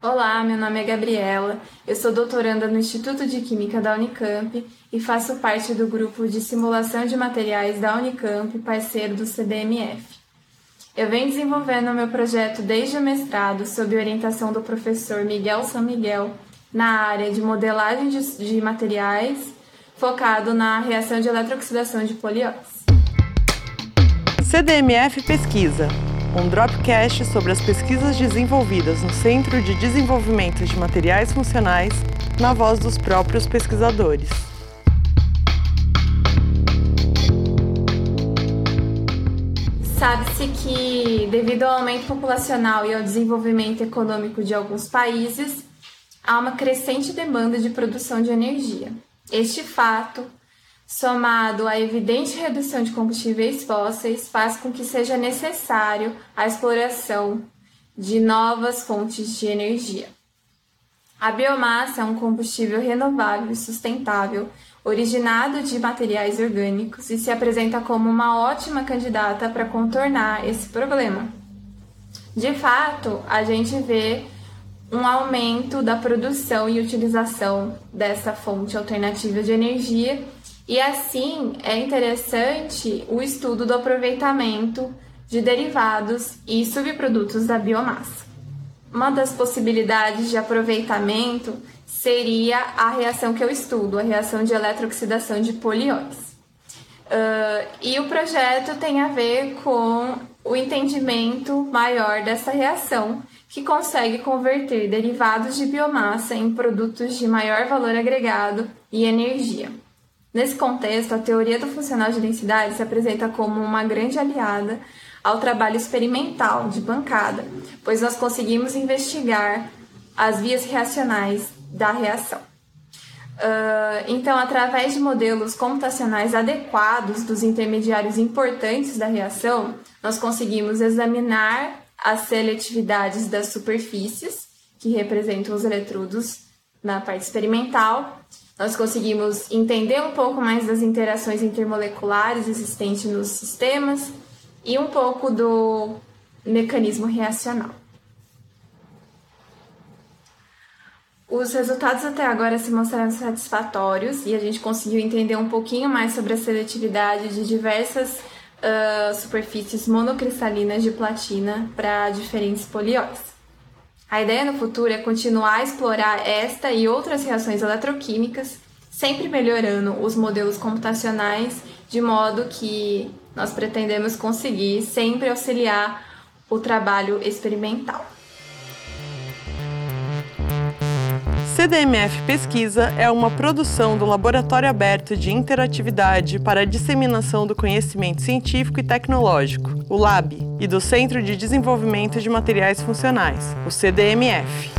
Olá, meu nome é Gabriela, eu sou doutoranda no Instituto de Química da Unicamp e faço parte do grupo de simulação de materiais da Unicamp, parceiro do CDMF. Eu venho desenvolvendo o meu projeto desde o mestrado, sob orientação do professor Miguel São Miguel, na área de modelagem de, materiais, focado na reação de eletrooxidação de polióis. CDMF Pesquisa um Dropcast sobre as pesquisas desenvolvidas no Centro de Desenvolvimento de Materiais Funcionais, na voz dos próprios pesquisadores. Sabe-se que, devido ao aumento populacional e ao desenvolvimento econômico de alguns países, há uma crescente demanda de produção de energia. Este fato somado à evidente redução de combustíveis fósseis, faz com que seja necessário a exploração de novas fontes de energia. A biomassa é um combustível renovável e sustentável, originado de materiais orgânicos e se apresenta como uma ótima candidata para contornar esse problema. De fato, a gente vê um aumento da produção e utilização dessa fonte alternativa de energia e assim é interessante o estudo do aproveitamento de derivados e subprodutos da biomassa. Uma das possibilidades de aproveitamento seria a reação que eu estudo, a reação de eletrooxidação de polióis. Uh, e o projeto tem a ver com o entendimento maior dessa reação, que consegue converter derivados de biomassa em produtos de maior valor agregado e energia. Nesse contexto, a teoria do funcional de densidade se apresenta como uma grande aliada ao trabalho experimental de bancada, pois nós conseguimos investigar as vias reacionais da reação. Uh, então, através de modelos computacionais adequados dos intermediários importantes da reação, nós conseguimos examinar as seletividades das superfícies, que representam os eletrodos na parte experimental, nós conseguimos entender um pouco mais das interações intermoleculares existentes nos sistemas e um pouco do mecanismo reacional. Os resultados até agora se mostraram satisfatórios e a gente conseguiu entender um pouquinho mais sobre a seletividade de diversas uh, superfícies monocristalinas de platina para diferentes polióis. A ideia no futuro é continuar a explorar esta e outras reações eletroquímicas, sempre melhorando os modelos computacionais, de modo que nós pretendemos conseguir sempre auxiliar o trabalho experimental. CDMF Pesquisa é uma produção do Laboratório Aberto de Interatividade para a Disseminação do Conhecimento Científico e Tecnológico, o LAB, e do Centro de Desenvolvimento de Materiais Funcionais, o CDMF.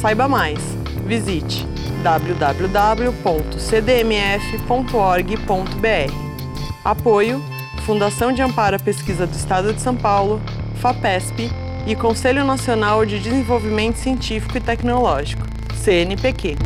Saiba mais. Visite www.cdmf.org.br. Apoio Fundação de Amparo à Pesquisa do Estado de São Paulo, FAPESP e Conselho Nacional de Desenvolvimento Científico e Tecnológico, CNPq.